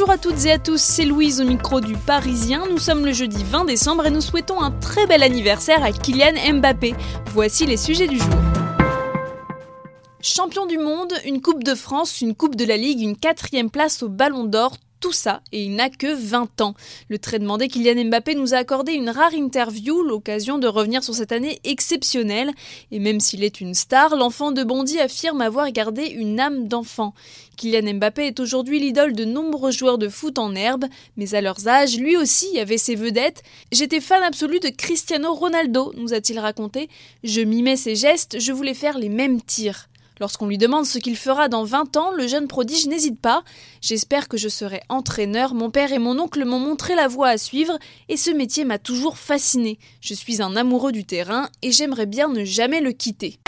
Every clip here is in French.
Bonjour à toutes et à tous, c'est Louise au micro du Parisien. Nous sommes le jeudi 20 décembre et nous souhaitons un très bel anniversaire à Kylian Mbappé. Voici les sujets du jour. Champion du monde, une Coupe de France, une Coupe de la Ligue, une quatrième place au Ballon d'Or, tout ça et il n'a que 20 ans. Le très demandé Kylian Mbappé nous a accordé une rare interview, l'occasion de revenir sur cette année exceptionnelle. Et même s'il est une star, l'enfant de Bondy affirme avoir gardé une âme d'enfant. Kylian Mbappé est aujourd'hui l'idole de nombreux joueurs de foot en herbe, mais à leurs âges, lui aussi avait ses vedettes. J'étais fan absolu de Cristiano Ronaldo, nous a-t-il raconté. Je mimais ses gestes, je voulais faire les mêmes tirs. Lorsqu'on lui demande ce qu'il fera dans 20 ans, le jeune prodige n'hésite pas. J'espère que je serai entraîneur, mon père et mon oncle m'ont montré la voie à suivre et ce métier m'a toujours fasciné. Je suis un amoureux du terrain et j'aimerais bien ne jamais le quitter.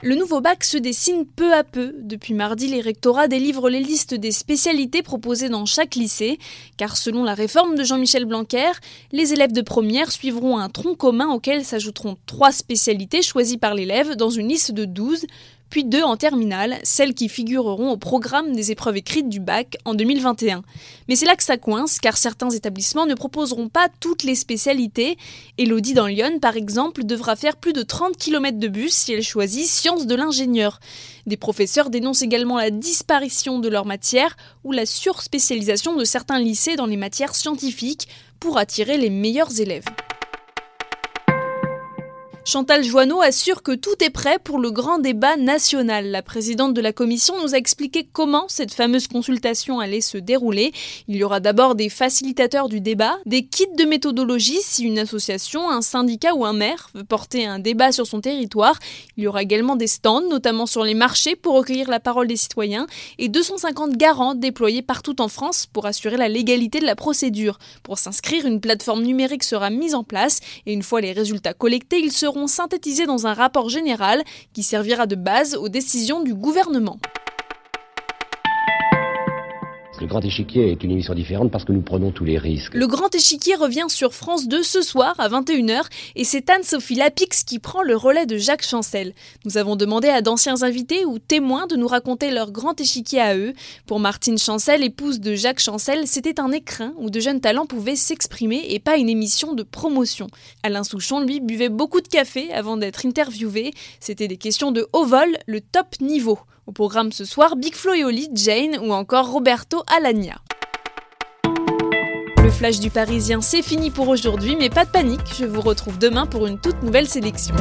Le nouveau bac se dessine peu à peu. Depuis mardi, les rectorats délivrent les listes des spécialités proposées dans chaque lycée, car selon la réforme de Jean-Michel Blanquer, les élèves de première suivront un tronc commun auquel s'ajouteront trois spécialités choisies par l'élève dans une liste de 12, puis deux en terminale, celles qui figureront au programme des épreuves écrites du bac en 2021. Mais c'est là que ça coince, car certains établissements ne proposeront pas toutes les spécialités. Elodie dans Lyon, par exemple, devra faire plus de 30 km de bus si elle choisit sciences de l'ingénieur. Des professeurs dénoncent également la disparition de leur matière ou la surspécialisation de certains lycées dans les matières scientifiques pour attirer les meilleurs élèves. Chantal Joanneau assure que tout est prêt pour le grand débat national. La présidente de la commission nous a expliqué comment cette fameuse consultation allait se dérouler. Il y aura d'abord des facilitateurs du débat, des kits de méthodologie si une association, un syndicat ou un maire veut porter un débat sur son territoire. Il y aura également des stands, notamment sur les marchés, pour recueillir la parole des citoyens et 250 garants déployés partout en France pour assurer la légalité de la procédure. Pour s'inscrire, une plateforme numérique sera mise en place et une fois les résultats collectés, ils seront synthétisés dans un rapport général qui servira de base aux décisions du gouvernement. Le Grand Échiquier est une émission différente parce que nous prenons tous les risques. Le Grand Échiquier revient sur France 2 ce soir à 21h et c'est Anne-Sophie Lapix qui prend le relais de Jacques Chancel. Nous avons demandé à d'anciens invités ou témoins de nous raconter leur Grand Échiquier à eux. Pour Martine Chancel, épouse de Jacques Chancel, c'était un écrin où de jeunes talents pouvaient s'exprimer et pas une émission de promotion. Alain Souchon, lui, buvait beaucoup de café avant d'être interviewé. C'était des questions de haut vol, le top niveau. Au programme ce soir, Big Flo et Jane ou encore Roberto Alagna. Le flash du Parisien, c'est fini pour aujourd'hui, mais pas de panique, je vous retrouve demain pour une toute nouvelle sélection.